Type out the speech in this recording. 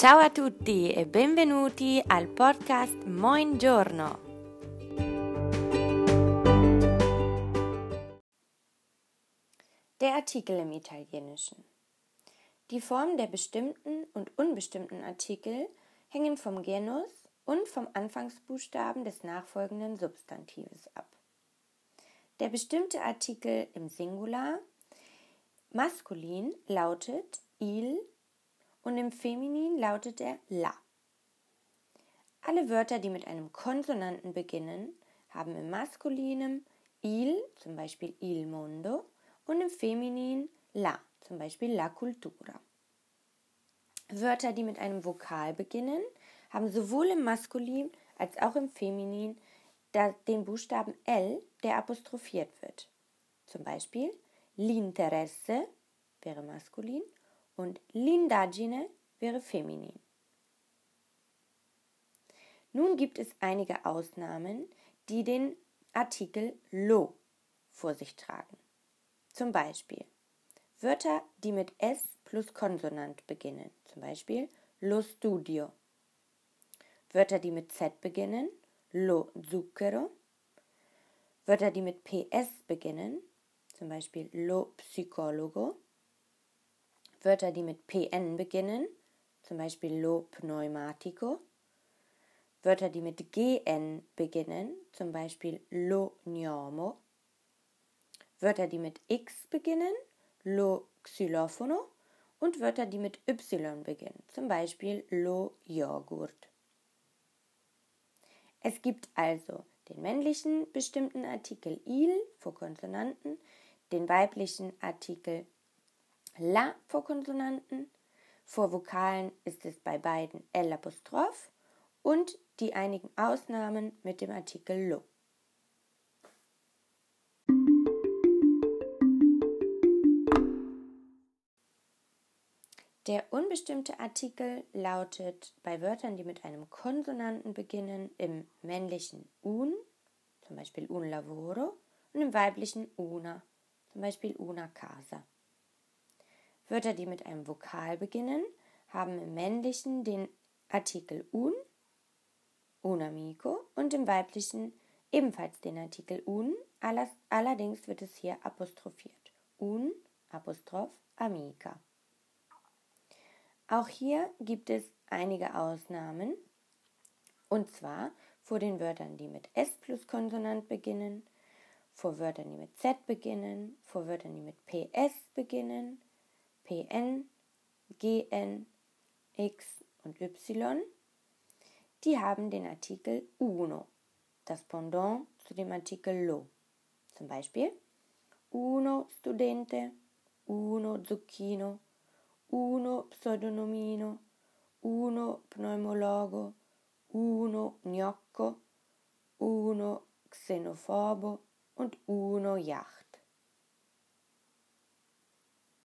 Ciao a tutti e benvenuti al podcast Moin Giorno. Der Artikel im Italienischen. Die Formen der bestimmten und unbestimmten Artikel hängen vom Genus und vom Anfangsbuchstaben des nachfolgenden Substantives ab. Der bestimmte Artikel im Singular maskulin lautet il und im Feminin lautet er la. Alle Wörter, die mit einem Konsonanten beginnen, haben im Maskulinen il, zum Beispiel il mondo, und im Feminin la, zum Beispiel la cultura. Wörter, die mit einem Vokal beginnen, haben sowohl im Maskulin als auch im Feminin den Buchstaben L, der apostrophiert wird. Zum Beispiel l'interesse wäre maskulin und l'indagine wäre feminin. Nun gibt es einige Ausnahmen, die den Artikel lo vor sich tragen. Zum Beispiel Wörter, die mit S plus Konsonant beginnen, zum Beispiel lo studio. Wörter, die mit Z beginnen, lo zucchero. Wörter, die mit PS beginnen, zum Beispiel lo psicologo. Wörter, die mit PN beginnen, zum Beispiel lo pneumatico. Wörter, die mit GN beginnen, zum Beispiel lo gnomo. Wörter, die mit X beginnen, lo xylofono. Und Wörter, die mit Y beginnen, zum Beispiel lo Joghurt. Es gibt also den männlichen bestimmten Artikel il vor Konsonanten, den weiblichen Artikel la vor Konsonanten, vor Vokalen ist es bei beiden l apostroph und die einigen Ausnahmen mit dem Artikel lo. Der unbestimmte Artikel lautet bei Wörtern, die mit einem Konsonanten beginnen, im männlichen un, zum Beispiel un lavoro, und im weiblichen una, zum Beispiel una casa. Wörter, die mit einem Vokal beginnen, haben im männlichen den Artikel un, un amico, und im weiblichen ebenfalls den Artikel un, allerdings wird es hier apostrophiert. Un, apostroph, amica. Auch hier gibt es einige Ausnahmen. Und zwar vor den Wörtern, die mit S plus Konsonant beginnen, vor Wörtern, die mit Z beginnen, vor Wörtern, die mit PS beginnen, PN, GN, X und Y. Die haben den Artikel uno, das Pendant zu dem Artikel lo. Zum Beispiel uno studente, uno zucchino, uno pseudonomino, uno pneumologo, uno gnocco, uno xenofobo und uno Yacht.